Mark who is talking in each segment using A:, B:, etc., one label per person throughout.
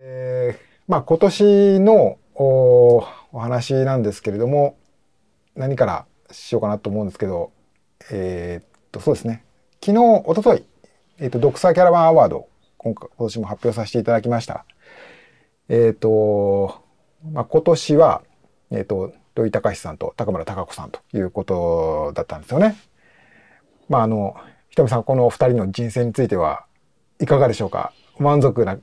A: えーまあ今年のお話なんですけれども何からしようかなと思うんですけどえーっとそうですね。昨日一昨日えーとドクサーキャラバンアワード今回今年も発表させていただきました。えーっとまあ今年はえーと土井隆さんと高村貴子さんということだったんですよね。まああのひとみさんこのお二人の人生についてはいかがでしょうか？満足な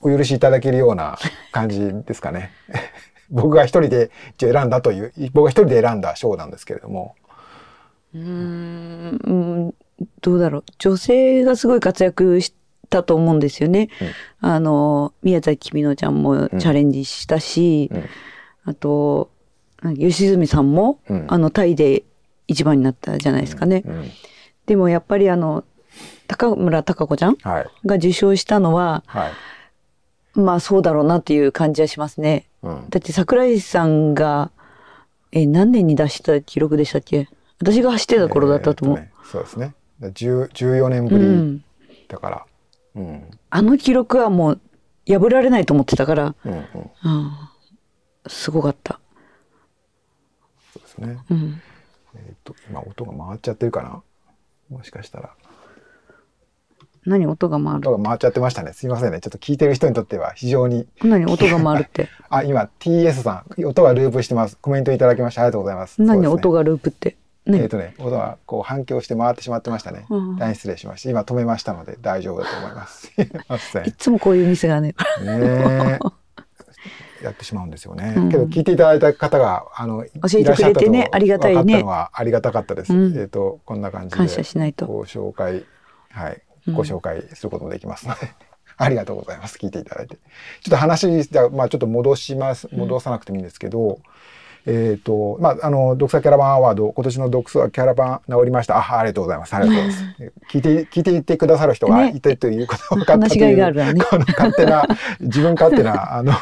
A: お許しいただけるような感じですかね。僕が一人で一応選んだという、僕が一人で選んだ賞なんですけれども。
B: うんどうだろう女性がすごい活躍したと思うんですよね。
A: うん
B: あの宮崎みのちゃんもチャレンジしたし、
A: うん
B: あと吉住さんも、
A: うん
B: あのタイで一番になったじゃないですかね。
A: うん
B: でもやっぱりあの高村貴子ちゃん
A: はい。
B: が受賞したのは
A: はい。
B: まあそうだろうなっていう感じはしますね。
A: うん。
B: だって桜井さんがえ何年に出した記録でしたっけ？私が走ってた頃だったと思う。
A: えーねそうですね。10 14年ぶり
B: うん、
A: だから。うん。
B: あの記録はもう破られないと思ってたから、
A: うん。うん。
B: うん、すごかった。
A: そうですね。
B: うん、
A: えっ、と、今音が回っちゃってるかな？もしかしたら。
B: 何音が回る？
A: 音が回っちゃってましたね。すいませんね。ちょっと聞いてる人にとっては非常に。
B: 何音が回るって？
A: あ、今 TS さん、音がループしてます。コメントいただきましてありがとうございます。
B: 何、
A: ね
B: 音がループって？ね、
A: えっ、とね、音がこう反響して回ってしまってましたね。
B: うん
A: 大変失礼しました。今止めましたので大丈夫だと思います。すいま
B: つもこういうミスがね
A: ねえやってしまうんですよね。
B: うん
A: けど聞いていただいた方があの
B: 教えてくれてね
A: いらっしゃったと
B: ありがたいね
A: 分かったのはありがたかったです。
B: うん
A: えっ、とこんな感じで
B: 感謝しないと
A: ご紹介はい
B: うん
A: ご紹介することもできますので。ありがとうございます。聞いていただいて。ちょっと話、じゃあまあちょっと戻します。戻さなくてもいいんですけど、えっ、と、まあ、あの、ドクサキャラバンアワード、今年のドクサキャラバン治りました。あ、ありがとうございます。ありがとうございます。聞いて、聞いていてくださる人が
B: ね
A: いてということが分かったと
B: い
A: いう、
B: があるわね
A: この勝手な、自分勝手な、あの、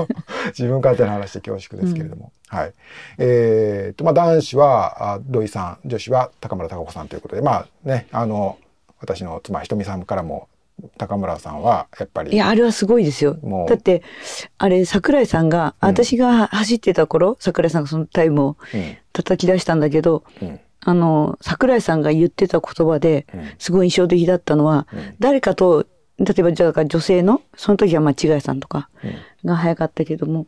A: 自分勝手な話で恐縮ですけれども。はい。えっ、と、まあ、男子は、あ土井さん、女子は高村貴子さんということで、まあね、あの、私の妻、ひとみさんからも、高村さんは、やっぱり、
B: いやあれはすごいですよ。
A: もう。
B: だってあれ桜井さんが、
A: うん。
B: 私が走ってた頃桜井さんがそのタイムを
A: うん、
B: 叩き出したんだけど
A: うん、
B: あの桜井さんが言ってた言葉で
A: うん。
B: すごい印象的だったのは、
A: うん。
B: 誰かと例えばじゃあ女性のその時はまあ違いさんとか
A: うん。
B: が早かったけども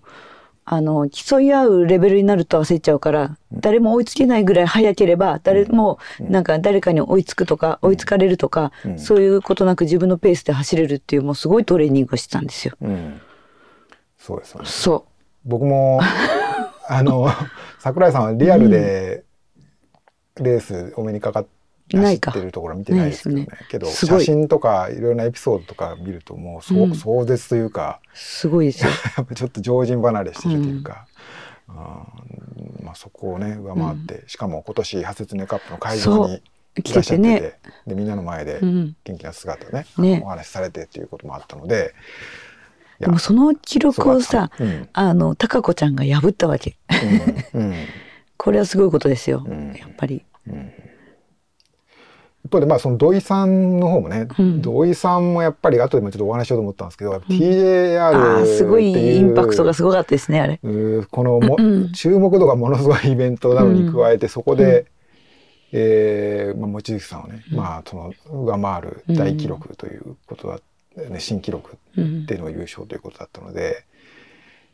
B: あの競い合うレベルになると焦っちゃうから、誰も追いつけないぐらい早ければ誰もなんか誰かに追いつくとか、追いつかれるとか、
A: うん。
B: そういうことなく自分のペースで走れるっていうもうすごいトレーニングをしてたんですよ。
A: うん。そうですよね。
B: そ
A: 僕も、あの、桜井さんはリアルで、レースお目にかかっ走ってるところ見てないですけどね。
B: ね。
A: けど、写真とかいろいろなエピソードとか見るともう、そう
B: うん。
A: 壮絶というか、
B: うすごいですよ。
A: ちょっと常人離れしてるというか、うん。まあ、そこをね上回って、しかも今年ハセツネカップの会場に
B: 来
A: いらってしてて
B: て
A: て
B: ね。
A: でみんなの前で
B: うん、
A: 元気な姿ね,、
B: ね。
A: お話しされてっていうこともあったので。い
B: でもその記録をさ、
A: そう
B: あの高子ちゃんが破ったわけ。
A: うん。うん。
B: これはすごいことですよ。
A: うん。
B: やっぱり。
A: うん一方でまあその土井さんの方もね、
B: うん。
A: 土井さんもやっぱり後でもちょっとお話ししようと思ったんですけど、
B: うん。
A: TJR
B: すごいインパクトがすごかったですねあれ。
A: このも、
B: うん
A: 注目度がものすごいイベントなのに加えて、そこで、えーまあ、望月さんをね、
B: うん。
A: まあその上回る大記録ということだ、ね新記録
B: うん。
A: での優勝ということだったので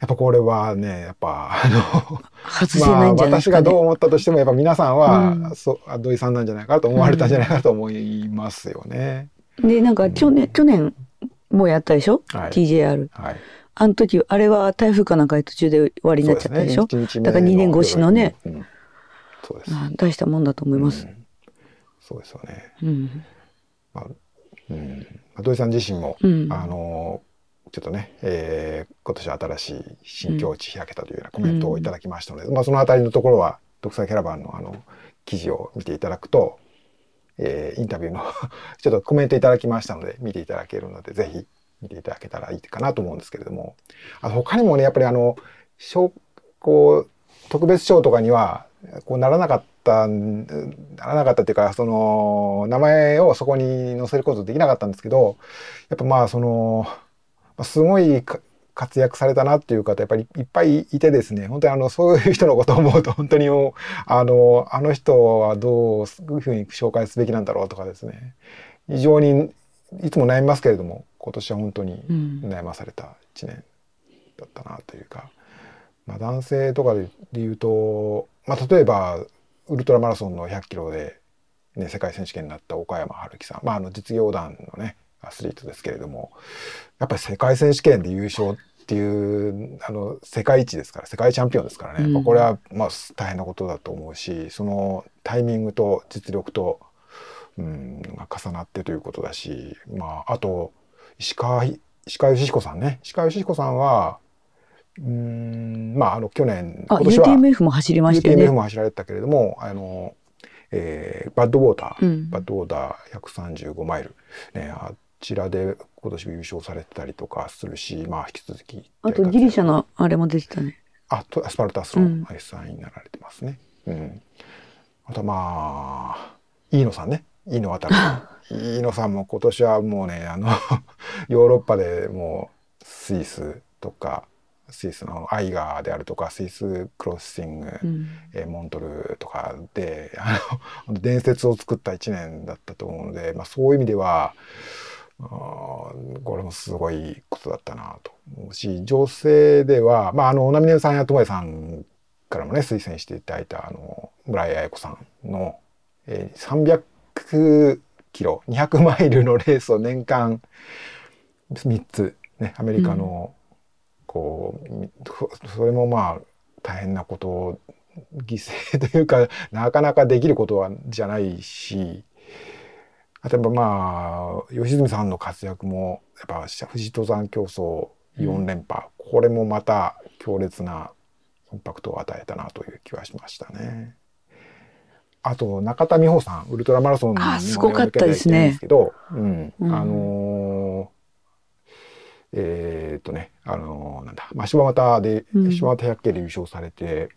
A: やっぱこれはねやっぱあの
B: 外せないんじゃないです
A: 私が。どう思ったとしてもやっぱ皆さんは、
B: うん
A: そうあ土井さんなんじゃないかと思われたんじゃないかと思いますよね。
B: でなんか去年去年もやったでしょ、
A: はい
B: TJR。
A: はい、
B: あの時あれは台風かなんかで途中で終わりになっちゃったでしょ？
A: ね
B: だから2年越しのね、
A: うんうんそうです、
B: あ大したもんだと思います
A: う。んそうですよね。
B: うん。
A: まあうん、まあ土井さん自身も、
B: うん
A: あのちょっとね、えー今年新しい新境地開けたというようなコメントをいただきましたので、まあそのあたりのところは独裁キャラバンのあの記事を見ていただくとえー、インタビューの ちょっとコメントいただきましたので見ていただけるのでぜひ見ていただけたらいいかなと思うんですけれども。あの他にもねやっぱりあのこう特別賞とかにはこうならなかったならなかったっていうかその名前をそこに載せることできなかったんですけどやっぱまあそのすごい活躍されたなっていう方やっぱりいっぱいいてですね。本当にあのそういう人のことを思うと本当にあのあの人はどういうふうに紹介すべきなんだろうとかですね。非常にいつも悩みますけれども今年は本当に悩まされた1年だったなというか、うん、まあ、男性とかで言うと、まあ、例えばウルトラマラソンの100キロで、ね、世界選手権になった岡山春樹さん、まあ、あの実業団のねアスリートですけれどもやっぱり世界選手権で優勝っていうあの世界一ですから世界チャンピオンですからね、うん、これはまあ大変なことだと思うしそのタイミングと実力と、うん、が重なってということだし、まあ、あと石川石川義彦さんね。石川義彦さんはうんまああの去年
B: 今年は UTMF も走りましたよね。
A: UTMF も走られたけれどもあの、えー、バッドウォーター、うん、バッドウォーター135マイル、ね、あちらで今年優勝されてたりとかするし、まあ、引き続き
B: あとギリシャのあれも出てたね。
A: あとアスパルタスの S3 になられてますね、うん、うん、あとまあ飯野さんね。飯野渡さん飯野さんも今年はもうねあの ヨーロッパでもうスイスとかスイスのアイガーであるとかスイスクロッシング、うん、えモントルとかであの 伝説を作った1年だったと思うので、まあ、そういう意味ではあこれもすごいことだったなと思うし女性では、まあ、あの波根さんや友恵さんからもね推薦していただいたあの村井彩子さんの、えー、300キロ200マイルのレースを年間3つ、ね、アメリカの、こうそれもまあ大変なことを犠牲というかなかなかできることはじゃないし例えばまあ吉住さんの活躍もやっぱ富士登山競争4連覇、うん、これもまた強烈なインパクトを与えたなという気はしましたね。あと中田美穂さんウルトラマラソンに
B: すごかったですね。
A: けど、うん、うん、あのー、えー、っとねあのー、なんだ、まあ、柴又で、柴又百景で優勝されて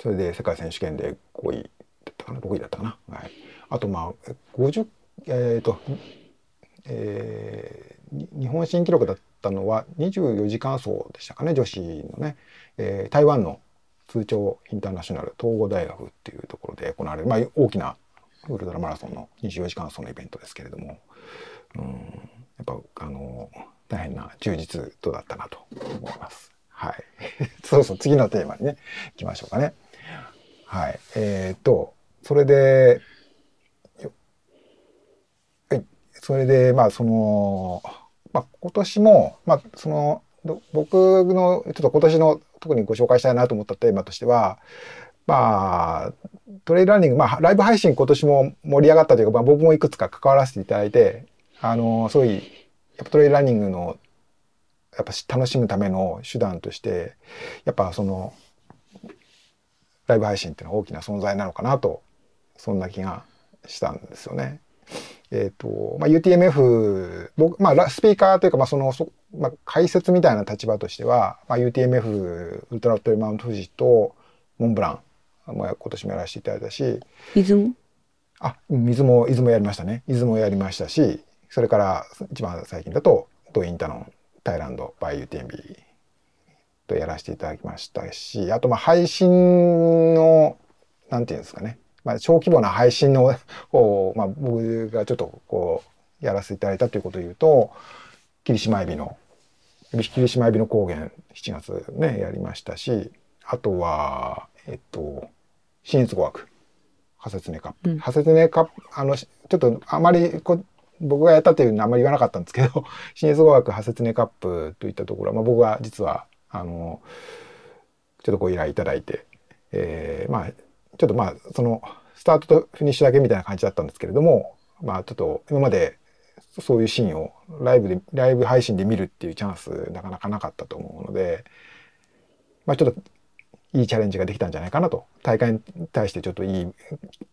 A: それで世界選手権で5位だったかな6位だったかな。はいあとまあ50えっ、ー、と、えー、日本新記録だったのは24時間走でしたかね女子のね、えー、台湾の通帳インターナショナル東郷大学っていうところで行われる、まあ、大きなウルトラマラソンの24時間走のイベントですけれども、うん、やっぱあの大変な充実度だったなと思います。はい。そうそう、次のテーマにね、行きましょうかね。はい。えっ、ー、と、それで、それで、まあ、その、まあ、今年も、まあ、その、僕の、ちょっと今年の特にご紹介したいなと思ったテーマとしては、まあ、トレイルランニング、まあ、ライブ配信今年も盛り上がったというか、まあ、僕もいくつか関わらせていただいて、あの、すごい、やっぱトレイルランニングの、やっぱ楽しむための手段として、やっぱその、ライブ配信っていうのは大きな存在なのかなと、そんな気がしたんですよね。えっ、ー、と、まあ、UTMF、僕、まあ、スピーカーというか、まあ、その、そまあ、解説みたいな立場としては、まあ、UTMF、ウルトラトレマウント富士と、モンブラン、も今年もやらせていただいたし、
B: 出雲？
A: あ、水も、出雲やりましたね。出雲やりましたし、それから一番最近だと、ドインタノン、タイランド、バイ UTMB とやらせていただきましたし、あと、まあ、配信の、なんていうんですかね。まあ、小規模な配信の方を、まあ、僕がちょっとこうやらせていただいたということを言うと霧島エビの霧島エビの高原7月ねやりましたしあとはえっと新越語学ハセツネカップ、うん、ハセツネカップあのちょっとあまりこ僕がやったというのはあまり言わなかったんですけど 新越語学ハセツネカップといったところは、まあ、僕は実はあのちょっとご依頼いただいて、えー、まあちょっとまあそのスタートとフィニッシュだけみたいな感じだったんですけれどもまあちょっと今までそういうシーンをライブでライブ配信で見るっていうチャンスなかなかなかったと思うのでまあちょっといいチャレンジができたんじゃないかなと。大会に対してちょっといい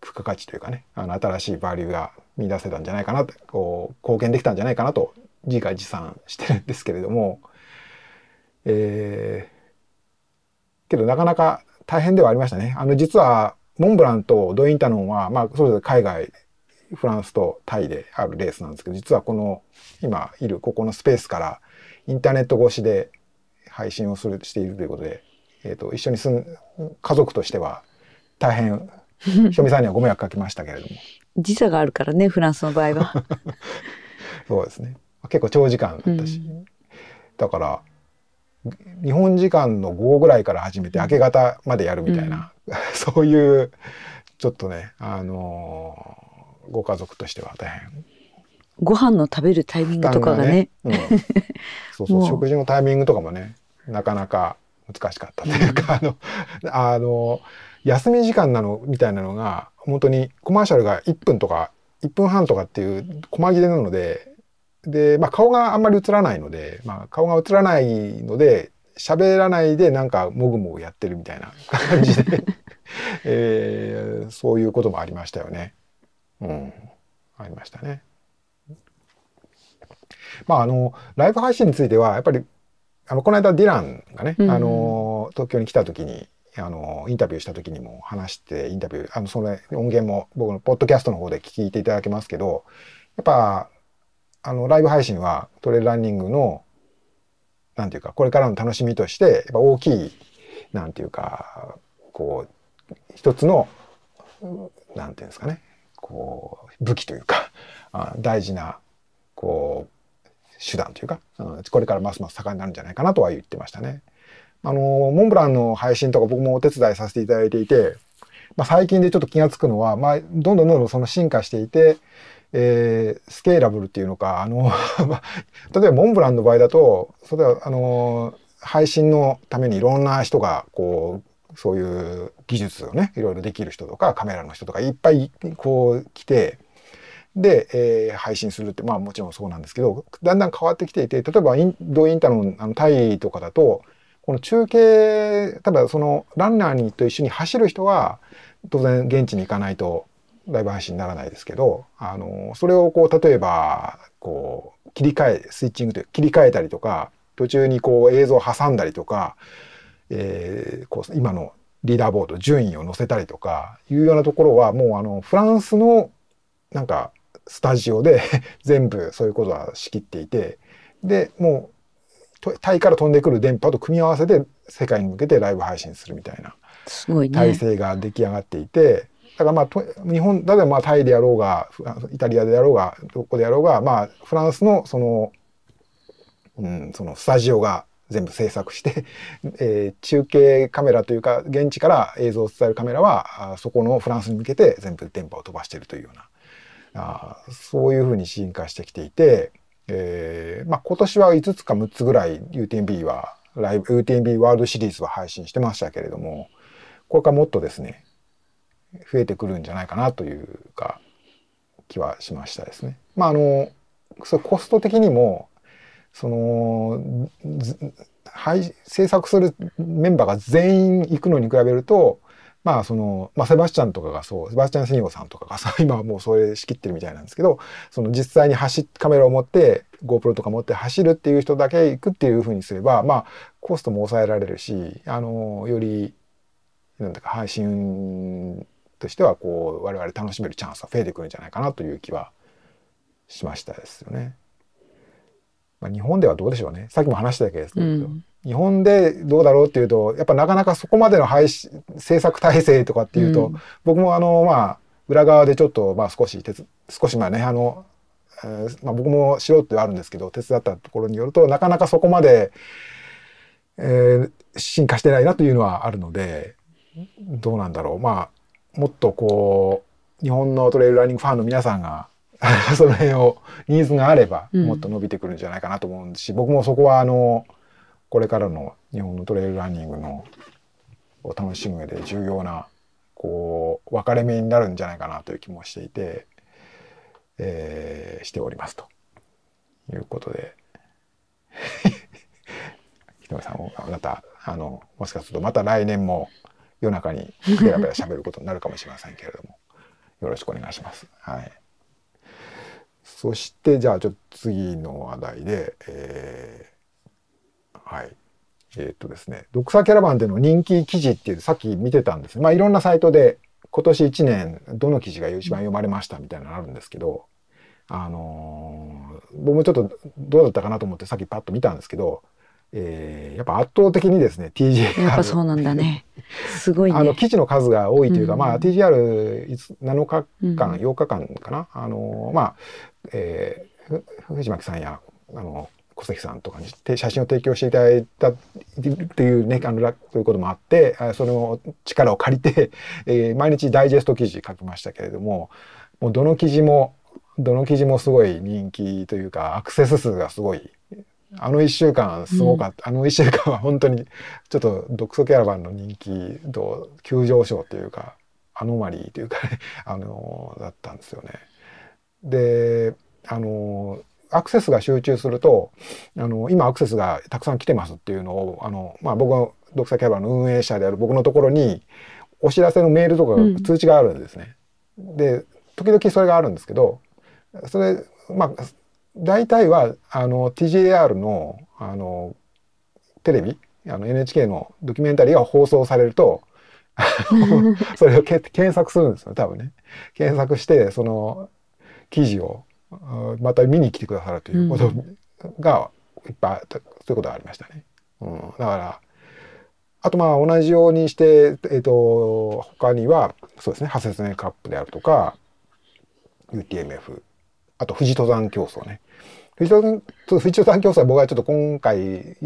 A: 付加価値というかねあの新しいバリューが見出せたんじゃないかなとこう貢献できたんじゃないかなと自画自賛してるんですけれども、えー、けどなかなか大変ではありましたね。あの実はモンブランとドインタノンは、まあ、それぞれ海外フランスとタイであるレースなんですけど実はこの今いるここのスペースからインターネット越しで配信をするしているということで、えーと、一緒に住む家族としては大変 ひとみさんにはご迷惑かけましたけれども。
B: 時差があるからねフランスの場合は。
A: そうですね。結構長時間だったし、うん、だから日本時間の午後ぐらいから始めて明け方までやるみたいな、うん、そういうちょっとねあのー、ご家族としては大変。
B: ご飯の食べるタイミングとかがね、ね。うん、
A: そうそ う。食事のタイミングとかもねなかなか難しかったというか、うん、あのあの休み時間なのみたいなのが本当にコマーシャルが1分とか1分半とかっていう細切れなのでで、まあ、顔があんまり映らないので、まあ、顔が映らないので喋らないでなんかもぐもぐやってるみたいな 感じでえー、そういうこともありましたよね。うん、ありましたね。まああのライブ配信についてはやっぱりあのこの間ディランがね、うん、あの東京に来た時にあのインタビューした時にも話してインタビューあのその音源も僕のポッドキャストの方で聞いていただけますけどやっぱあの、ライブ配信はトレイルランニングの、なんていうか、これからの楽しみとして、やっぱ大きい、なんていうか、こう、一つの、なんていうんですかね、こう、武器というか、あ大事な、こう、手段というか、うん、これからますます盛んになるんじゃないかなとは言ってましたね。あの、モンブランの配信とか僕もお手伝いさせていただいていて、まあ、最近でちょっと気がつくのは、まあ、どんどんどんどんその進化していて、えー、スケーラブルっていうのか、あの 例えばモンブランの場合だと、それは、あの、配信のためにいろんな人が、こう、そういう技術をね、いろいろできる人とか、カメラの人とかいっぱい、こう、来て、で、えー、配信するって、まあもちろんそうなんですけど、だんだん変わってきていて、例えばインドインターのあのタイとかだと、この中継、ただそのランナーにと一緒に走る人は、当然現地に行かないとライブ配信にならないですけど、あの、それをこう、例えば、こう、切り替え、スイッチングという切り替えたりとか、途中にこう映像を挟んだりとか、えー、こう今のリーダーボード順位を載せたりとかいうようなところはもうあのフランスのなんかスタジオで 全部そういうことは仕切っていてでもうタイから飛んでくる電波と組み合わせて世界に向けてライブ配信するみたいな体制が出来上がっていて、だからまあ日本例えばまあタイでやろうがイタリアでやろうがどこでやろうがまあフランスのその,、うん、そのスタジオが全部制作して、えー、中継カメラというか現地から映像を伝えるカメラはあそこのフランスに向けて全部電波を飛ばしているというようなあそういうふうに進化してきていて、えーまあ、今年は5つか6つぐらい UTMB はライブ UTMB ワールドシリーズは配信してましたけれどもこれからもっとですね増えてくるんじゃないかなというか気はしましたですね。まああのそコスト的にもそのはい制作するメンバーが全員行くのに比べるとまあその、まあ、セバスチャンとかがそうセバスチャン・セニゴさんとかがさ 今はもうそれ仕切ってるみたいなんですけどその実際に走カメラを持って GoPro とか持って走るっていう人だけ行くっていうふうにすればまあコストも抑えられるしあのよりなんだか配信としてはこう我々楽しめるチャンスは増えてくるんじゃないかなという気はしましたですよね。まあ、日本ではどうでしょうね。さっきも話したけですけど、うん、日本でどうだろうっていうとやっぱなかなかそこまでの配信制作体制とかっていうと、うん、僕もあのまあ裏側でちょっとまあ少し少しまあねあの、えー、まあ、僕も素人ではあるんですけど手伝ったところによるとなかなかそこまで、えー、進化してないなというのはあるのでどうなんだろう。まあもっとこう日本のトレイルランニングファンの皆さんが その辺をニーズがあればもっと伸びてくるんじゃないかなと思うし、うん、僕もそこはあのこれからの日本のトレイルランニングのを楽しむ上で重要なこう分かれ目になるんじゃないかなという気もしていて、えー、しておりますと。いうことで。ひとみさんまたあのもしかするとまた来年も夜中にベラベラ喋ることになるかもしれませんけれども。よろしくお願いします。はい。そしてじゃあちょっと次の話題で、えー、はい。え、っとですね。読者キャラバンでの人気記事っていうさっき見てたんです。まあいろんなサイトで今年1年どの記事が一番読まれましたみたいなのあるんですけどあのー、僕もちょっとどうだったかなと思ってさっきパッと見たんですけどえー、やっぱ圧倒的にですね TGR
B: やっぱそうなんだね。すごい、ね、
A: あの記事の数が多いというか、うん、まあ TGR7 日間、うん、8日間かな。あのまあ、えー、藤巻さんやあの小関さんとかに写真を提供していただいたっていうねあのということもあってその力を借りて、えー、毎日ダイジェスト記事書きましたけれどももうどの記事もどの記事もすごい人気というかアクセス数がすごいあの1週間すごかった、うん、あの1週間は本当にちょっと独ソキャラバンの人気度急上昇というかアノマリーというか、ね、あのだったんですよね。であのアクセスが集中するとあの今アクセスがたくさん来てますっていうのをあの、まあ、僕は独ソキャラバンの運営者である僕のところにお知らせのメールとか通知があるんですね。うん、で時々それがあるんですけどそれまあ大体はあの TJR のあのテレビあの NHK のドキュメンタリーが放送されると それを検索するんですよ多分ね。検索してその記事をまた見に来てくださるということがいっぱいそういうことがありましたね。うん、だからあとまあ同じようにして、えーと、他にはそうですね派切ねカップであるとか UTMF あと富士登山競争ね。富士登富士登山競争は僕はちょっと今回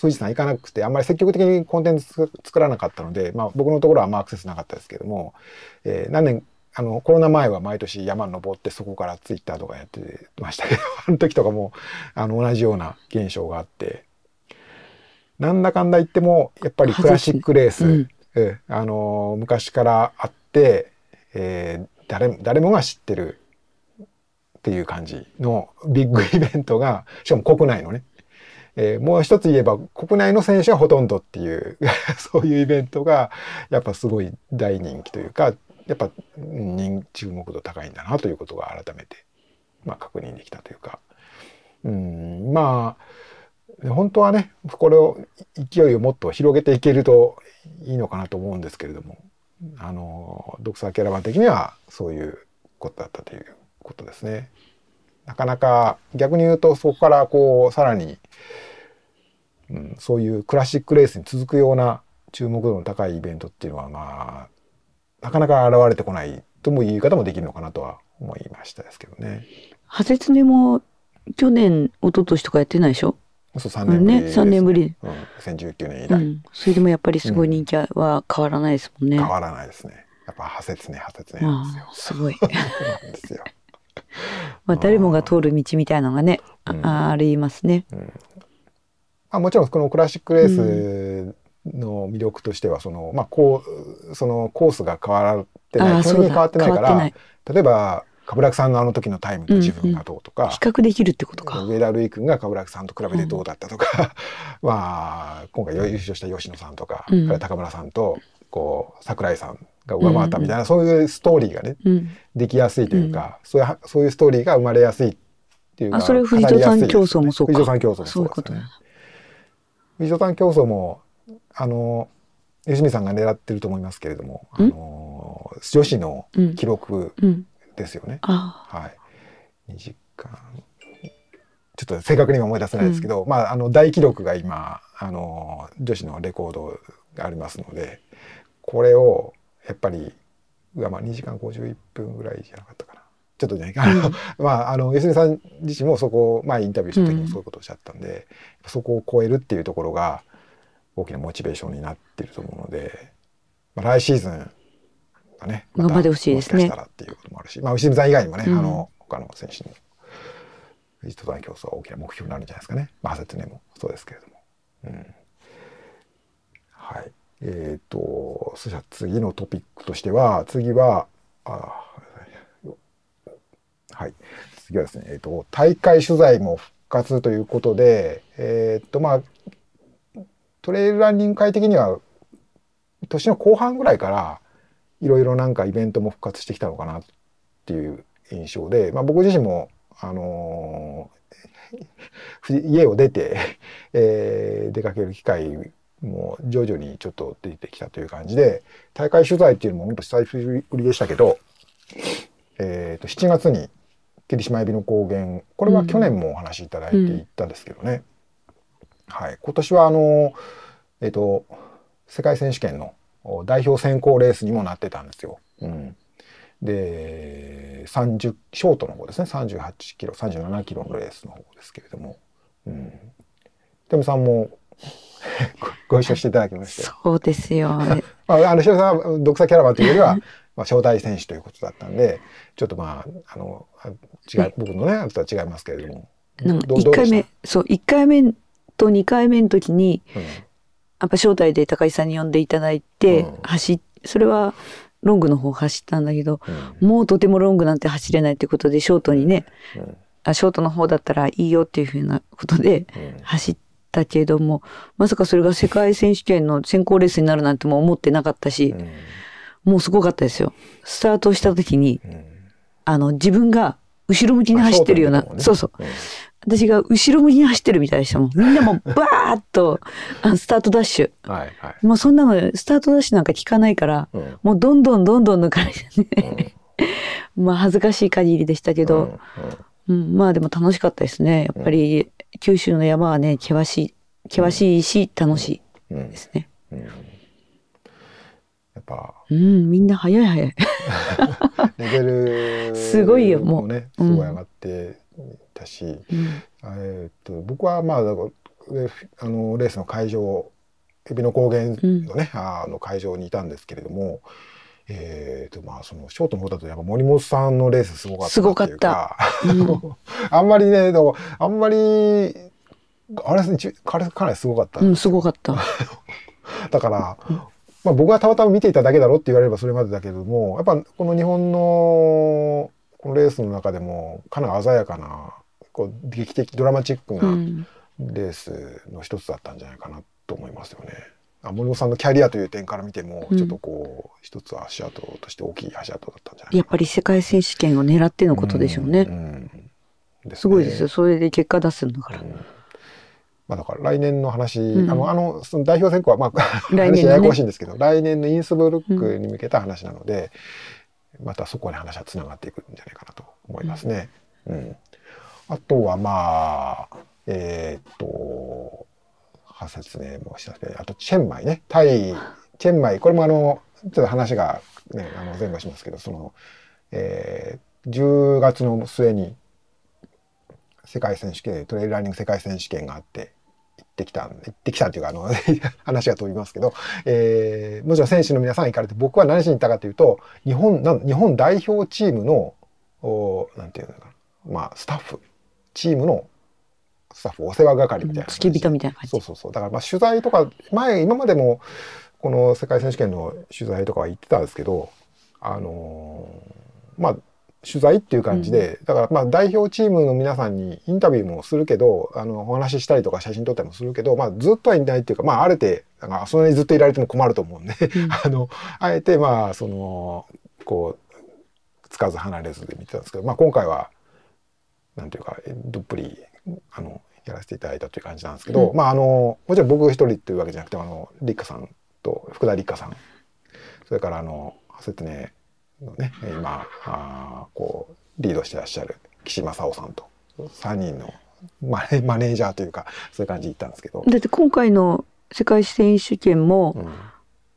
A: 富士山行かなくてあんまり積極的にコンテンツ作らなかったので、まあ、僕のところはあんまアクセスなかったですけども、えー、何年あのコロナ前は毎年山登ってそこからツイッターとかやってましたけどあの時とかもあの同じような現象があってなんだかんだ言ってもやっぱりクラシックレース、うん、えあの昔からあって、えー、誰誰もが知ってるっていう感じのビッグイベントが しかも国内のね、えー、もう一つ言えば国内の選手がほとんどっていう そういうイベントがやっぱすごい大人気というかやっぱ人注目度高いんだなということが改めて、まあ、確認できたというか。うんまあ本当はねこれを勢いをもっと広げていけるといいのかなと思うんですけれどもあのドクサーキャラバン的にはそういうことだったということですね。なかなか逆に言うとそこからこうさらに、うん、そういうクラシックレースに続くような注目度の高いイベントっていうのはまあなかなか現れてこないとも言い方もできるのかなとは思いましたですけどね。
B: ハゼツネも去年一昨年とかやってないでしょ？
A: そう3年ぶり、ね、
B: 3年ぶり。
A: うん、2019年以来、うん、
B: それでもやっぱりすごい人気は変わらないですもんね。
A: 変わらないですね。やっぱハセツネハセツネす
B: ごい。そうなんですよ。まあ誰もが通る道みたいなのがね、うん、ありますね。うん、ま
A: あもちろんこのクラシックレースの魅力としてはその、まあ、こうそのコースが変わってない基本的に変わってないから例えば冠城さんのあの時のタイムと自分がどうとか、うん。うん、
B: 比較できるってことか。
A: 上田瑠衣君が冠城さんと比べてどうだったとか、うん、まあ今回優勝した吉野さんとか、うん、高村さんとこう櫻井さんが上回ったみたいな、うんうん、そういうストーリーがね、うん、できやすいというか、そういうそういうストーリーが生まれやすいっていうか
B: あそれ富士登山競争もそうか。
A: 富士登山競争もそうですね富士登山競争もあの吉見さんが狙ってると思いますけれども、あの女子の記録ですよね。はい。2時間。ちょっと正確には思い出せないですけど、うん、まああの大記録が今あの女子のレコードがありますので、これをやっぱりまあ2時間51分ぐらいじゃなかったかな。ちょっとね、あの、まあ、あの、吉見さん自身もそこを、まあ、インタビューした時にそういうことをおっしゃったんで、うん、そこを超えるっていうところが、大きなモチベーションになっていると思うので、まあ、来シーズンがね、
B: 頑張ってほしいですね。
A: もしかしたらっていうこともあるし、まあ、牛見さん以外にもね、うん、あの、他の選手にも、登山競争は大きな目標になるんじゃないですかね。まあ、ハセツネもそうですけれども。うん。はい。えっ、ー、と、そしたら次のトピックとしては、次は、あはい。次はですね、えっ、ー、と、大会取材も復活ということで、えっ、ー、と、まあ、トレイルランニング界的には年の後半ぐらいからいろいろなんかイベントも復活してきたのかなっていう印象で、まあ、僕自身も、あの、家を出て、えー、出かける機会も徐々にちょっと出てきたという感じで大会取材っていうのも本当久しぶりでしたけど、えー、と7月に霧島エビの高原これは去年もお話しいただいていったんですけどね、うん、はい、今年はあのえっ、ー、と世界選手権の代表選考レースにもなってたんですよ。うん、で30ショートの方ですね。38キロ37キロのレースの方ですけれども、うん、さんも ご一緒していただきまして。
B: そうですよ、
A: ね、まあ、あの白さんは独裁キャラバンというよりは まあ、招待選手ということだったんでちょっとまああの違い僕のねあとは違いますけれども。
B: 1回目そう1回目と2回目の時に、うん、やっぱ招待で高井さんに呼んでいただいて、うん、走それはロングの方走ったんだけど、うん、もうとてもロングなんて走れないってことでショートにね、あショートの方だったらいいよっていうふうなことで走ったけども、まさかそれが世界選手権の選考レースになるなんても思ってなかったし、もうすごかったですよ。スタートした時に、うん、あの、自分が後ろ向きに走ってるような、ね、そうそう、うん、私が後ろ向きに走ってるみたいでしたもん。みんなも バーッと、あスタートダッシュ。はいはい、もうそんなの、スタートダッシュなんか聞かないから、うん、もうどんどんどんどん抜かれてね。まあ恥ずかしい限りでしたけど、うん、まあでも楽しかったですね。やっぱり九州の山はね、険しい、険しいし楽しいですね。
A: やっぱ、
B: うん、みんな早い早い。
A: レベル、
B: すごいよもう。
A: ねすごい上がってたし、うん、えっと僕はまあだからあのレースの会場エビの高原のね、うん、あの会場にいたんですけれども。えーとまあ、そのショートの方だとやっぱ森本さんのレースすごかったすごかった。うん、あんまりねでもあんまりあれかかなりすごかった、
B: うん、すごかった
A: だから、まあ、僕はたまたま見ていただけだろって言われればそれまでだけれどもやっぱこの日本のこのレースの中でもかなり鮮やかなこう劇的ドラマチックなレースの一つだったんじゃないかなと思いますよね。うん、森本さんのキャリアという点から見ても、ちょっとこう一つ足跡として大きい足跡だったんじゃないか。
B: やっぱり世界選手権を狙ってのことでしょうね。うんうん、すごいですよ。それで結果出すんだから。
A: まあ、だから来年の話、うん、あのあのその代表選考はまあ 話ややこしいんですけど、来年のインスブルックに向けた話なので、うん、またそこに話はつながっていくんじゃないかなと思いますね。うん、あとはまあえー、っと説明もしたあとチェンマイね。タイチェンマイ。これもあのちょっと話が、ね、あの前後しますけどその、えー、10月の末に世界選手権トレイルランニング世界選手権があって行ってきた、行ってきたっていうか、あの 話が飛びますけど、えー、もちろん選手の皆さん行かれて、僕は何しに行ったかというと、日本、な日本代表チームの、おなんていうのかな、まあ、スタッフ、チームのスタッフ、お世話係みたいな、
B: 付き人みたいな感じ。
A: そうそうそう。だから、まあ、取材とか、前、今までも、この世界選手権の取材とかは行ってたんですけど、あのー、まあ、取材っていう感じで、うん、だからまあ代表チームの皆さんにインタビューもするけどあのお話ししたりとか写真撮ったりもするけど、まあ、ずっとはいないっていうかまああれてなんかそんなにずっといられても困ると思うんで、うん、あのあえてまあそのこうつかず離れずで見てたんですけど、まあ、今回はなんていうかどっぷりあのやらせていただいたという感じなんですけど、うん、まああのもちろん僕一人っていうわけじゃなくてあの立花さんと福田立花さん。それからあの説明のね今あこうリードしてらっしゃる岸正夫さんと3人のマネマネージャーというかそういう感じで行ったんですけど。
B: だって今回の世界選手権も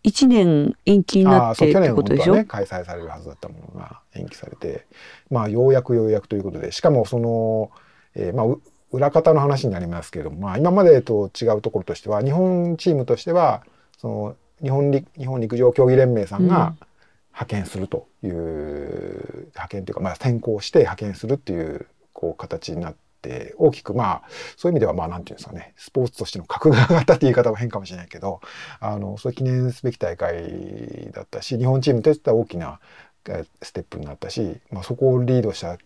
B: 1年延期になってってことでしょ、
A: ね、開催されるはずだったものが延期されてまあようやくようやくということでしかもその、えー、まあ裏方の話になりますけれども、まあ、今までと違うところとしては日本チームとしてはその日本日本陸上競技連盟さんが、うん。派遣するという派遣というか、まあ、転校して派遣するっていうこう形になって大きくまあそういう意味ではまあなんていうんですかねスポーツとしての格が上がったっていう言い方は変かもしれないけどあのそういう記念すべき大会だったし日本チームとしては大きなステップになったし、まあ、そこをリードした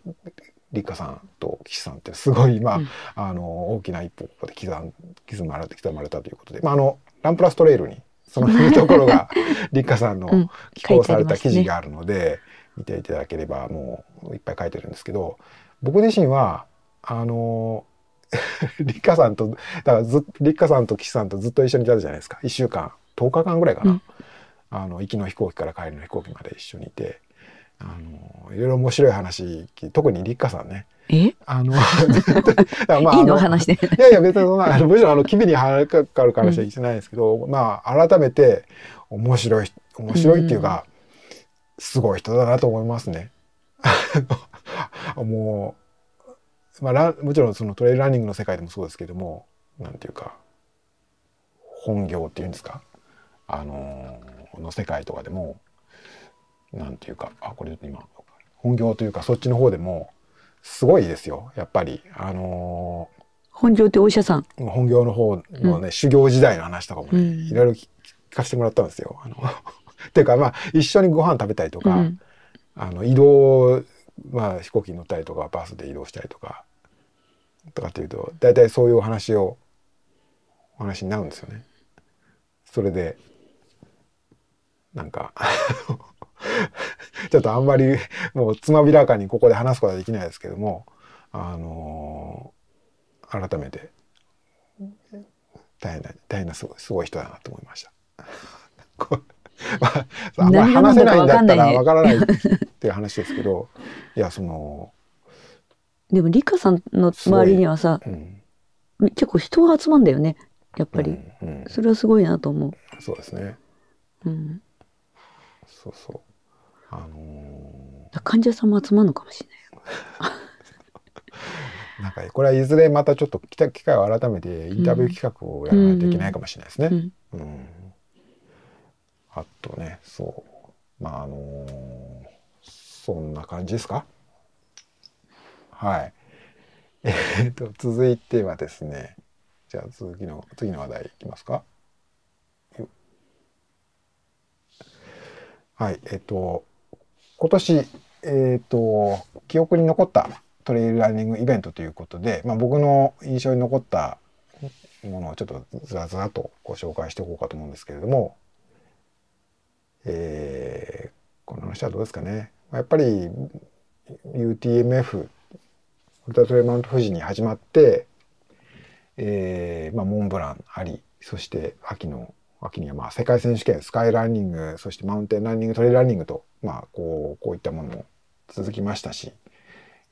A: 立花さんと岸さんってすごい、まあ、うん、あの大きな一歩で刻ん刻まれて刻まれたということで、まあ、あのランプラストレイルにそのいうところが 立花さんの寄稿された記事があるので、見ていただければもういっぱい書いてるんですけど僕自身はあの 立花さんとだからず立花さんと岸さんとずっと一緒にいたじゃないですか。1週間10日間ぐらいかな、うん、あの行きの飛行機から帰りの飛行機まで一緒にいてあのいろいろ面白い話特に立花さんね。
B: え？
A: あの、
B: まあ、いいの話で。い
A: やいや、別にそんな、あの、むしろあの、機微にかかる話は言ってないですけど、うん、まあ、改めて、面白い、面白いっていうか、うん、すごい人だなと思いますね。もう、まあ、もちろんそのトレイルランニングの世界でもそうですけども、なんていうか、本業っていうんですか、あのの世界とかでも、なんていうか、あ、これ今、本業というか、そっちの方でも、すごいですよ。やっぱりあの
B: ー、本業ってお医者さん？
A: 本業の方のね、うん、修行時代の話とかもね、うん、いろいろ聞かせてもらったんですよ。あの っていうかまあ一緒にご飯食べたりとか、うん、あの移動まあ飛行機に乗ったりとかバスで移動したりとかとかっていうと大体そういうお話をお話になるんですよね。それでなんか ちょっとあんまりもうつまびらかにここで話すことはできないですけども、あのー、改めて。大変な大変なすごいすごい人だなと思いました。まあ、あんまり話せないんだったらわからないっていう話ですけどいやその
B: でもリカさんの周りにはさ、うん、結構人が集まんだよねやっぱり、うんうん、それはすごいなと思う。
A: そうですね。うん。そうそうあの
B: ー、患者さんも集まるのかもしれない。
A: なんかこれはいずれまたちょっと機会を改めてインタビュー企画をやらないといけないかもしれないですね。うん、うん、あとねそうまああのー、そんな感じですか？はい。えー、っと続いてはですねじゃあ続きの次の話題いきますか？はい、えっと今年、えっ、ー、と、記憶に残ったトレイルランニングイベントということで、まあ、僕の印象に残ったものをちょっとずらずらとご紹介しておこうかと思うんですけれども、えー、この話はどうですかね。やっぱり UTMF、ウルトラトレイマント富士に始まって、えーまあ、モンブランあり、そして秋の秋にはまあ世界選手権スカイランニングそしてマウンテンランニングトレイルランニングと、まあ、こうこういったものも続きましたし、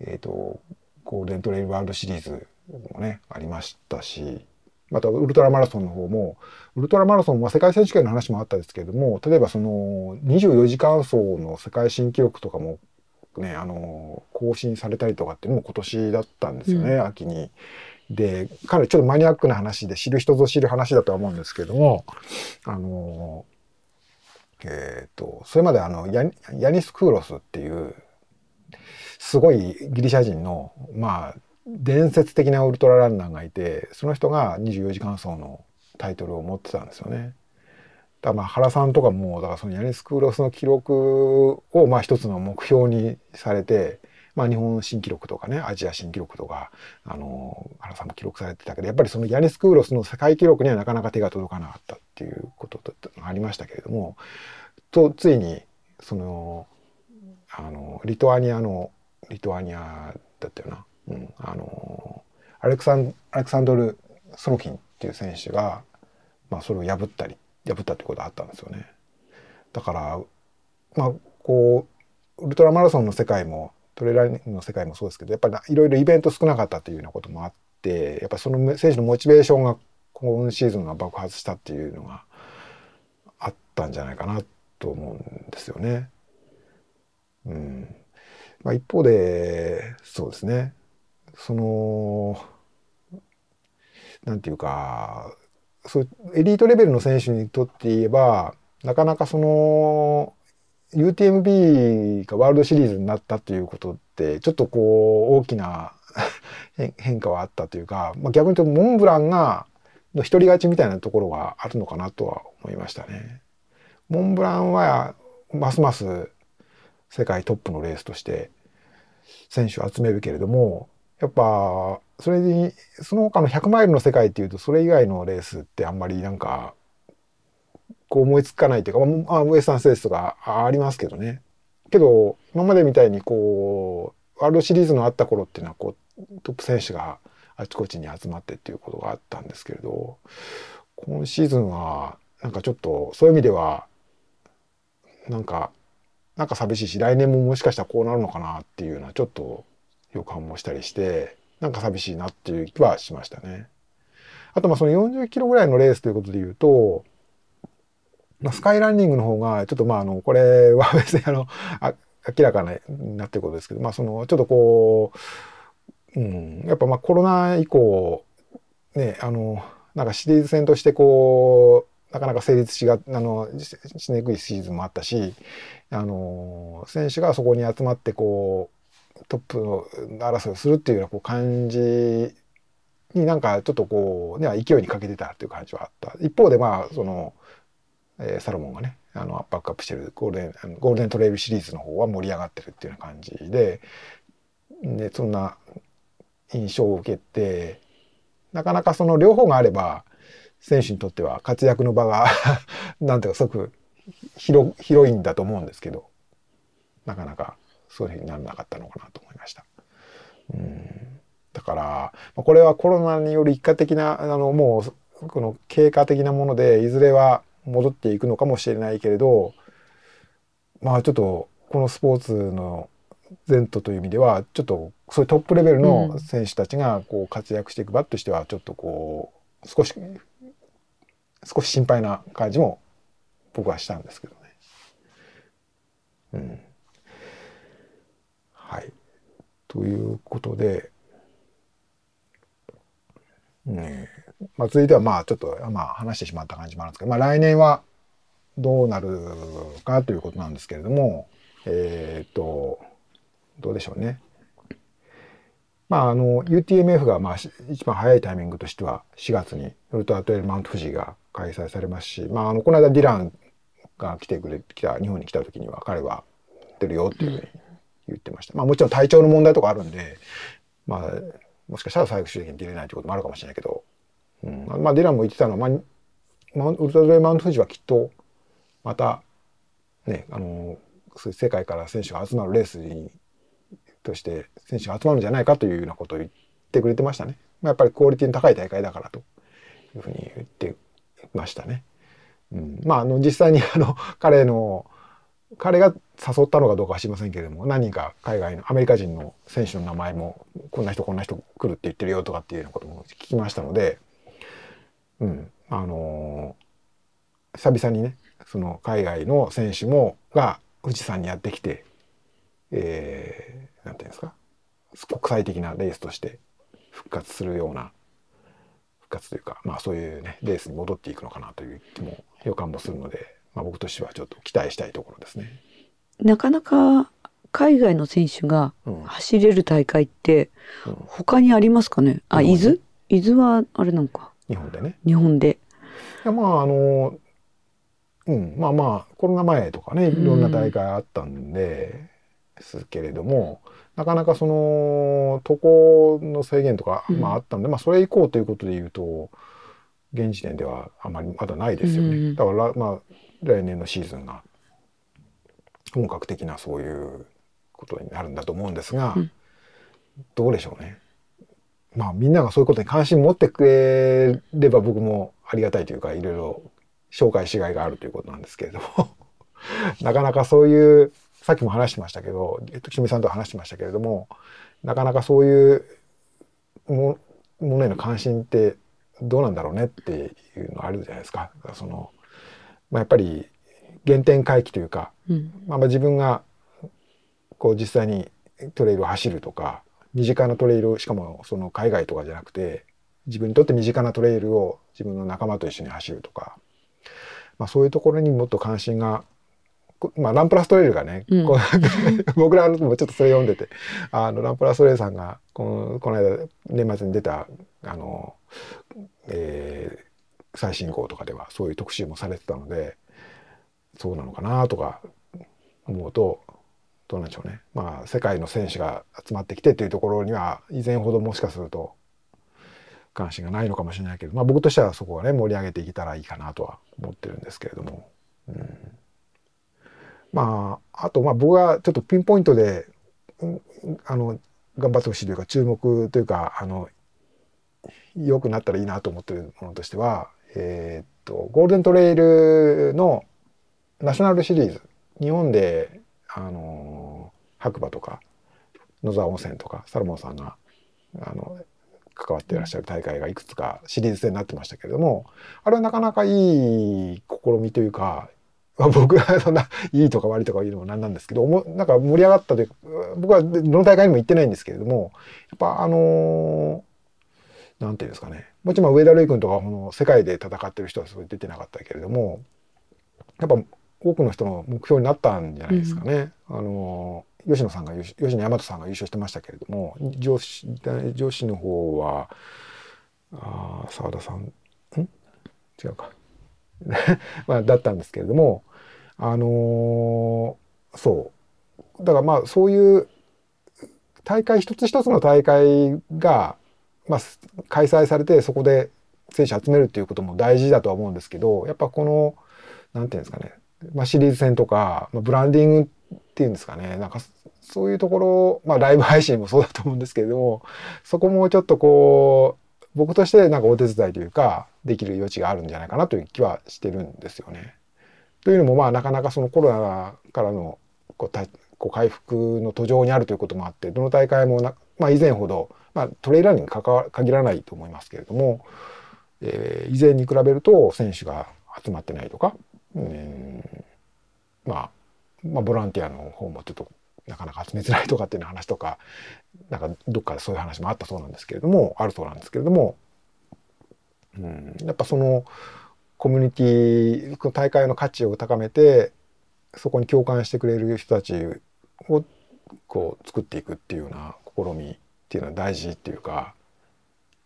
A: えーと、ゴールデントレイルワールドシリーズもねありましたしまたウルトラマラソンの方もウルトラマラソンは世界選手権の話もあったですけれども例えばその24時間走の世界新記録とかもねあの更新されたりとかっていうのも今年だったんですよね、うん、秋に。で、かなりちょっとマニアックな話で知る人ぞ知る話だとは思うんですけども、あの、えっ、ー、と、それまであのヤ、ヤニス・クーロスっていう、すごいギリシャ人の、まあ、伝説的なウルトラランナーがいて、その人が24時間走のタイトルを持ってたんですよね。だまあ原さんとかも、だからそのヤニス・クーロスの記録をまあ一つの目標にされて、まあ、日本新記録とかねアジア新記録とかあの原さんも記録されてたけどやっぱりそのヤニス・クーロスの世界記録にはなかなか手が届かなかったっていうことがありましたけれどもとついにそのあのリトアニアのリトアニアだったよな、うん、あのアレクサンアレクサンドル・ソロキンっていう選手が、まあ、それを破ったり破ったってことがあったんですよね。だからまあこうウルトラマラソンの世界もトレーラーの世界もそうですけどやっぱりいろいろイベント少なかったっていうようなこともあってやっぱその選手のモチベーションが今シーズンが爆発したっていうのがあったんじゃないかなと思うんですよね。うんまあ、一方でそうですねそのなんていうかそうエリートレベルの選手にとって言えばなかなかその UTMB がワールドシリーズになったということってちょっとこう大きな 変化はあったというか、まあ、逆に言うとモンブランがの独り勝ちみたいなところがあるのかなとは思いましたね。モンブランはますます世界トップのレースとして選手を集めるけれどもやっぱそれにその他の100マイルの世界っていうとそれ以外のレースってあんまりなんかこう思いつかないというか、まあ、ウエスタンステースとかありますけどね。けど、今までみたいにこう、ワールドシリーズのあった頃っていうのは、こう、トップ選手があちこちに集まってっていうことがあったんですけれど、今シーズンは、なんかちょっと、そういう意味では、なんか、なんか寂しいし、来年ももしかしたらこうなるのかなっていうような、ちょっと予感もしたりして、なんか寂しいなっていう気はしましたね。あと、まあその40キロぐらいのレースということで言うと、まあ、スカイランニングの方が、ちょっとまあ、あの、これは 別にあの、あ明らかになってることですけど、まあ、その、ちょっとこう、うん、やっぱまあコロナ以降、ね、あの、なんかシリーズ戦としてこう、なかなか成立しが、あの、しにくいシーズンもあったし、あの、選手がそこに集まってこう、トップの争いをするっていうようなこう感じになんかちょっとこう、ね、勢いに欠けてたっていう感じはあった。一方でまあ、その、えー、サロモンがねあのバックアップしてるゴールデンゴールデントレイルシリーズの方は盛り上がってるっていうような感じででそんな印象を受けてなかなかその両方があれば選手にとっては活躍の場が なんていうかすごく広広いんだと思うんですけどなかなかそういうふうにならなかったのかなと思いました。うんだからこれはコロナによる一過的なあのもうこの経過的なものでいずれは戻っていくのかもしれないけれどまあちょっとこのスポーツの前途という意味ではちょっとそういうトップレベルの選手たちがこう活躍していく場としてはちょっとこう少し少し心配な感じも僕はしたんですけどね。うん、はい。ということで、ね、まあ、続いてはまあちょっと、まあ、話してしまった感じもあるんですけど、まあ、来年はどうなるかということなんですけれどもえっ、とどうでしょうね。まあ、あの UTMF がまあ一番早いタイミングとしては4月にウルトラトレイルマウント富士が開催されますし、まあ、あのこの間ディランが来てくれ来た日本に来た時には彼は出るよっていうふうに言ってました。まあ、もちろん体調の問題とかあるんで、まあ、もしかしたら最終的に出れないということもあるかもしれないけど、うん、まあディランも言ってたのは、まあ、ウルトラドレマウント富士はきっとまたねあの世界から選手が集まるレースにとして選手が集まるんじゃないかというようなことを言ってくれてましたね。まあ、やっぱりクオリティの高い大会だからというふうに言ってましたね。うん、まああの実際にあの 彼の彼が誘ったのかどうかは知りませんけれども何人か海外のアメリカ人の選手の名前もこんな人こんな人来るって言ってるよとかっていうようなことも聞きましたので、うん、あのー、久々にねその海外の選手もが富士山にやってきて、えー、なんていうんですか？国際的なレースとして復活するような復活というかまあそういうねレースに戻っていくのかなという気も予感もするのでまあ、僕としてはちょっと期待したいところですね。
B: なかなか海外の選手が走れる大会って他にありますかね、うん、あ、伊豆？伊豆はあれなんか。
A: 日本でね。
B: 日本で。
A: いやまああの、うん、まあまあコロナ前とかねいろんな大会あったんで、すけれども、なかなかその渡航の制限とか、まああったんで、うん、まあそれ以降ということで言うと現時点ではあまりまだないですよね。うん、だからまあ来年のシーズンが本格的なそういうことになるんだと思うんですが、うん、どうでしょうね。まあみんながそういうことに関心持ってくれれば僕もありがたいというかいろいろ紹介しがいがあるということなんですけれども なかなかそういうさっきも話してましたけど木みさんと話してましたけれどもなかなかそういうもものへの関心ってどうなんだろうねっていうのあるじゃないですか。そのまあ、やっぱり原点回帰というか、うん、まあ、自分がこう実際にトレイルを走るとか身近なトレイルしかもその海外とかじゃなくて自分にとって身近なトレイルを自分の仲間と一緒に走るとか、まあ、そういうところにもっと関心がまあ、ランプラストレイルがね、うん、僕らもちょっとそれ読んでてあのランプラストレイルさんがこのこの間年末に出たあの、えー、最新号とかではそういう特集もされてたのでそうなのかなとか思うとどうなんでしょうね。まあ世界の選手が集まってきてというところには以前ほどもしかすると関心がないのかもしれないけど、まあ、僕としてはそこはね盛り上げていけたらいいかなとは思ってるんですけれども、うん、まああとまあ僕がちょっとピンポイントで、うん、あの頑張ってほしいというか注目というかあの良くなったらいいなと思ってるものとしては、えー、っとゴールデントレイルのナショナルシリーズ。日本であの白馬とか野沢温泉とかサルモンさんがあの関わっていらっしゃる大会がいくつかシリーズ戦になってましたけれどもあれはなかなかいい試みというか僕はそんないいとか悪いとか言うのもなんなんですけどもなんか盛り上がったという僕はどの大会にも行ってないんですけれどもやっぱあのなんていうんですかね。もちろん上田瑠衣君とかこの世界で戦ってる人はすごい出てなかったけれどもやっぱ多くの人の目標になったんじゃないですかね。うん、あの吉野さんが吉野大和さんが優勝してましたけれども上司上司の方はあ澤田さんん？違うか。まあだったんですけれどもあのー、そう。だからまあそういう大会一つ一つの大会が、まあ、開催されてそこで選手集めるっていうことも大事だとは思うんですけどやっぱこのなんていうんですかね、まあ、シリーズ戦とか、まあ、ブランディングっていうんですかねなんかそういうところまあライブ配信もそうだと思うんですけれどもそこもちょっとこう僕としてなんかお手伝いというかできる余地があるんじゃないかなという気はしてるんですよね。というのもまあなかなかそのコロナからのこうこう回復の途上にあるということもあってどの大会もな、まあ、以前ほど、まあ、トレイランに関わ限らないと思いますけれども、えー、以前に比べると選手が集まってないとか、うん、まあまあ、ボランティアの方もちょっとなかなか集めづらいとかっていう話とかなんかどっかでそういう話もあったそうなんですけれどもあるそうなんですけれども、うん、やっぱそのコミュニティ大会の価値を高めてそこに共感してくれる人たちをこう作っていくっていうような試みっていうのは大事っていうか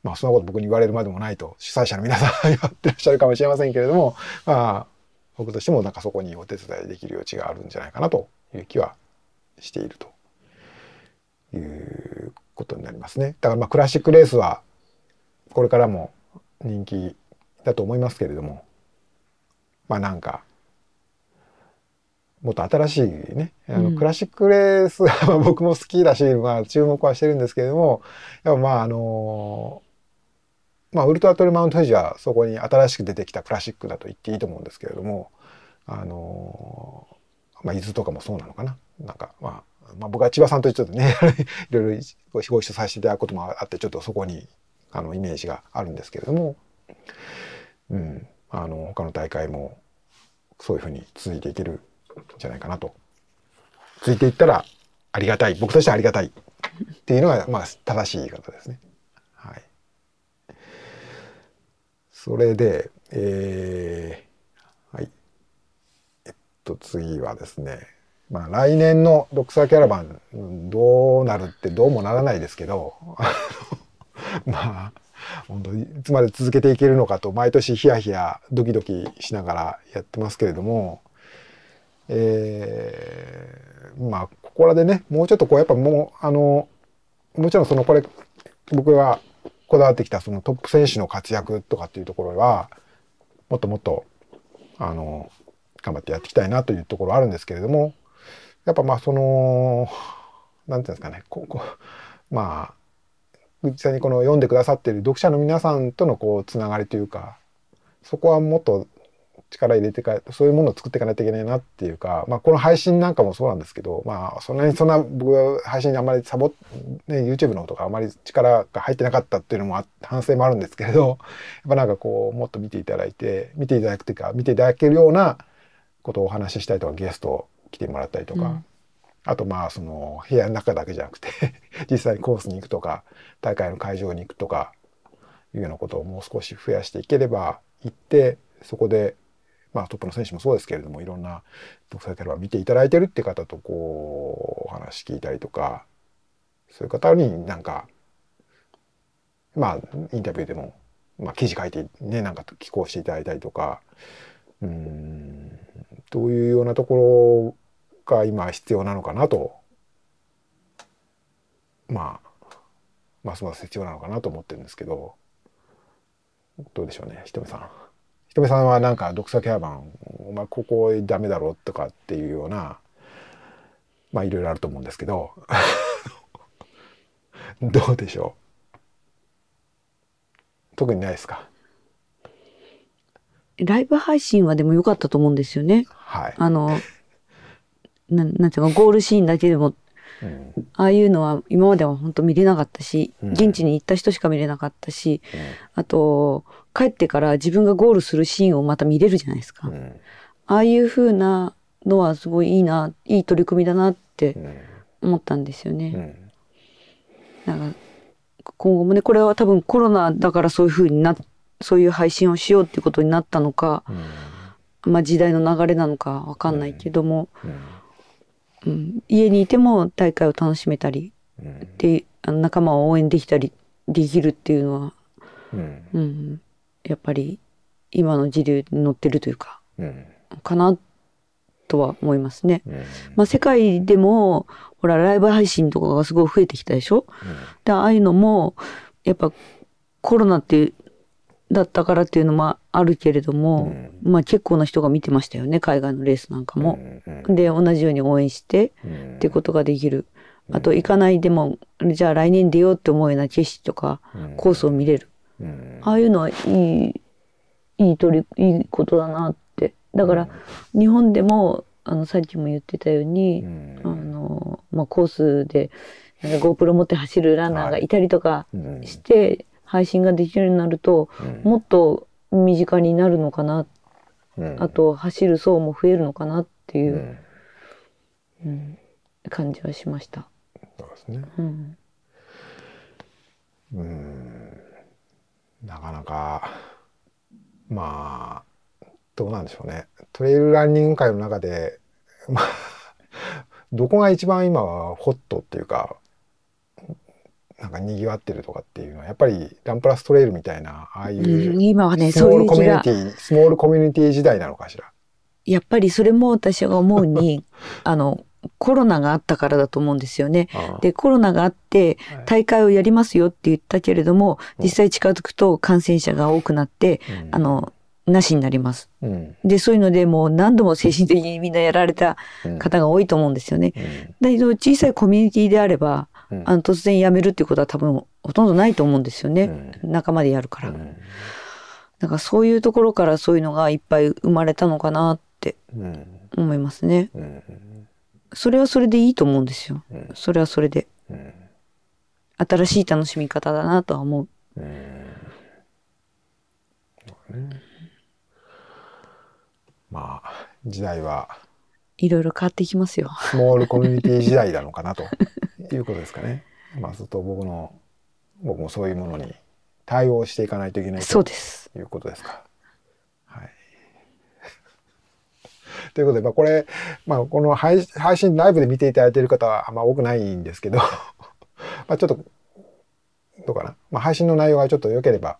A: まあそんなこと僕に言われるまでもないと主催者の皆さんは言ってらっしゃるかもしれませんけれどもまあ僕としてもなんかそこにお手伝いできる余地があるんじゃないかなという気はしているということになりますね。だからまあクラシックレースはこれからも人気だと思いますけれどもまあなんかもっと新しいねあの、クラシックレースは僕も好きだし、まあ、注目はしてるんですけれどもやっぱまああのまあ、ウルトラトルマウント富士はそこに新しく出てきたクラシックだと言っていいと思うんですけれども、あのまあ、伊豆とかもそうなのかな。なんか、まあ、まあ、僕は千葉さんとちょっとね いろいろご一緒させていただくこともあって、ちょっとそこに、あの、イメージがあるんですけれども、うん、あの、他の大会も、そういうふうに続いていけるんじゃないかなと。続いていったら、ありがたい。僕としてはありがたい。っていうのが、まあ、正しい言い方ですね。それで、えー、はい。えっと、次はですね、まあ、来年のドクサーキャラバン、どうなるってどうもならないですけど、まあ、本当にいつまで続けていけるのかと、毎年ヒヤヒヤ、ドキドキしながらやってますけれども、えー、まあ、ここらでね、もうちょっとこう、やっぱもう、あの、もちろんその、これ、僕はこだわってきたそのトップ選手の活躍とかっていうところはもっともっとあの頑張ってやっていきたいなというところあるんですけれどもやっぱまあその何て言うんですかねここまあ実際にこの読んでくださっている読者の皆さんとのこうつながりというかそこはもっと力入れてかそういうものを作っていかないといけないなっていうか、まあ、この配信なんかもそうなんですけど、まあ、そんなにそんな僕は配信にあんまりサボね YouTube のとかあまり力が入ってなかったっていうのも反省もあるんですけれどやっぱなんかこうもっと見ていただいて見ていただくというか見ていただけるようなことをお話ししたりとかゲスト来てもらったりとか、うん、あとまあその部屋の中だけじゃなくて 実際にコースに行くとか大会の会場に行くとかいうようなことをもう少し増やしていければ行ってそこでまあ、トップの選手もそうですけれどもいろんな独裁キャラ見ていただいてるって方とこうお話聞いたりとかそういう方になんかまあインタビューでも、まあ、記事書いてねなんか寄稿していただいたりとかうんどういうようなところが今必要なのかなとまあますます必要なのかなと思ってるんですけどどうでしょうねひとみさん。ひとみさんはなんか読者キャラバンお前ここダメだろとかっていうようなまあいろいろあると思うんですけど どうでしょう？特にないですか？
B: ライブ配信はでも良かったと思うんですよね。
A: はい。
B: あの、ななんていうか、ゴールシーンだけでも、
A: うん。
B: ああいうのは今までは本当見れなかったし、
A: うん。
B: 現地に行った人しか見れなかったし、あと、帰ってから自分がゴールするシーンをまた見れるじゃないですか。
A: うん。
B: ああいう風なのはすごいいいな、いい取り組みだなって
A: うん。
B: 思ったんですよね。
A: うん。
B: なんか今後もね、これは多分コロナだからそういう風にな、そういう配信をしようっていうことになったのか、
A: うん。
B: まあ時代の流れなのかわかんないけども、
A: うん。
B: うん、家にいても大会を楽しめたり
A: うん。
B: で仲間を応援できたりできるっていうのは、
A: うん。
B: うん、やっぱり今の時流に乗ってるというか
A: うん。
B: かなとは思いますね。
A: うん。
B: まあ、世界でもほらライブ配信とかがすごい増えてきたでしょ？でああいうのもやっぱコロナってだったからっていうのもあるけれども、まあ結構な人が見てましたよね海外のレースなんかも。
A: うん
B: で同じように応援して
A: うん。
B: っていうことができる。あと行かないでもじゃあ来年出ようって思うような景色とか
A: うん。
B: コースを見れる。
A: うん。
B: ああいうのはいいいい取りいいことだなって。だから日本でもあのさっきも言ってたように、
A: うん。
B: あのまあ、コースでなんか GoPro 持って走るランナーがいたりとか
A: うん。
B: して配信ができるようになると
A: うん。
B: もっと身近になるのかな。
A: うん。
B: あと走る層も増えるのかなっていうう、
A: ん。
B: うん感じはしました。
A: そうですね。
B: うん。
A: うん。なかなかまあどうなんでしょうね。トレイルランニング界の中でまあどこが一番今はホットっていうかなんか賑わってるとかっていうのはやっぱりランプラストレイルみたいなああいう
B: うん今はね
A: スモールコ
B: そういう気が
A: ミュニティスモールコミュニティ時代なのかしら？
B: やっぱりそれも私が思うに あのコロナがあったからだと思うんですよね。でコロナがあって
A: はい
B: 大会をやりますよって言ったけれども
A: うん
B: 実際近づくと感染者が多くなって
A: うん
B: あのなしになります。
A: うん
B: でそういうのでもう何度も精神的にみんなやられた
A: うん
B: 方が多いと思うんですよね。
A: うん
B: だけど小さいコミュニティであれば
A: うん
B: あの突然やめるっていうことは多分ほとんどないと思うんですよね。仲間でやるから。
A: うん
B: だからそういうところからそういうのがいっぱい生まれたのかなって
A: うん
B: 思いますね。
A: うん
B: それはそれでいいと思うんですよ。
A: うん
B: それはそれで。
A: うん
B: 新しい楽しみ方だなとは思う。
A: まあ時代はい
B: ろいろ変わっていきますよ。
A: スモールコミュニティ時代なのかなと いうことですかね。まあすると僕の僕もそういうものに対応していかないといけない
B: そう
A: と
B: です。
A: いうことですか。はい。ということで、まあ、これ、まあ、この配配信ライブで見ていただいている方はあんま多くないんですけど、まあちょっと、どうかな。まあ、配信の内容がちょっと良ければ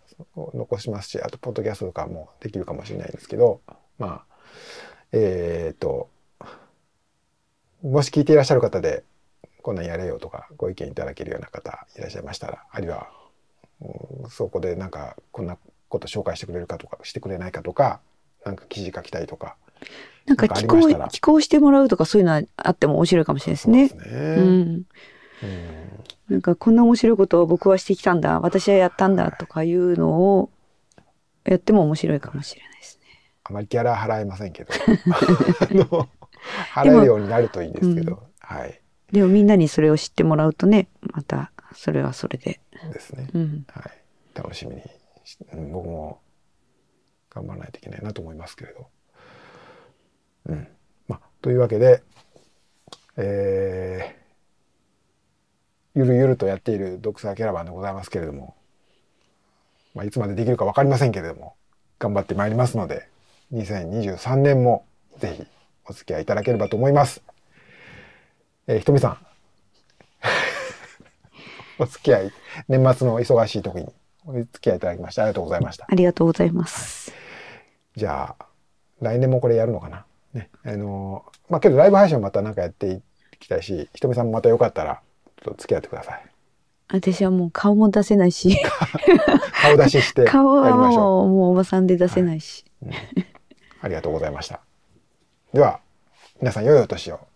A: 残しますし、あと、ポッドキャストとかもできるかもしれないんですけど、まあ、えーっと、もし聞いていらっしゃる方で、こんなんやれよとかご意見いただけるような方いらっしゃいましたら、あるいはうんそこでなんかこんなこと紹介してくれるかとかしてくれないかとかなんか記事書きたいとかなんか
B: 寄稿寄稿してもらうとかそういうのはあっても面白いかもしれないですね。
A: そうですね
B: うん。
A: うん
B: なんかこんな面白いことを僕はしてきたんだ、私はやったんだとかいうのをやっても面白いかもしれないですね。
A: あまりギャラ払えませんけど あの払えるようになるといいですけど、はい
B: でもみんなにそれを知ってもらうとね、またそれはそれで。
A: ですね、
B: うん。
A: はい、楽しみにしうん僕も頑張らないといけないなと思いますけれど。うんまあ、というわけで、えーゆるゆるとやっているドクサーキャラバンでございますけれども、まあ、いつまでできるか分かりませんけれども頑張ってまいりますので2023年もぜひお付き合いいただければと思います。えー、ひとみさん。お付き合い、年末の忙しい時にお付き合いいただきましてありがとうございました。
B: ありがとうございます。
A: はい、じゃあ、来年もこれやるのかな？ね、あのー、まあ、けどライブ配信また何かやっていきたいし、ひとみさんもまたよかったら、ちょっと付き合ってください。
B: 私はもう顔も出せないし
A: 顔出しして
B: 顔はもうもうおばさんで出せないし、
A: はいうん、ありがとうございましたでは、皆さん良いお年を。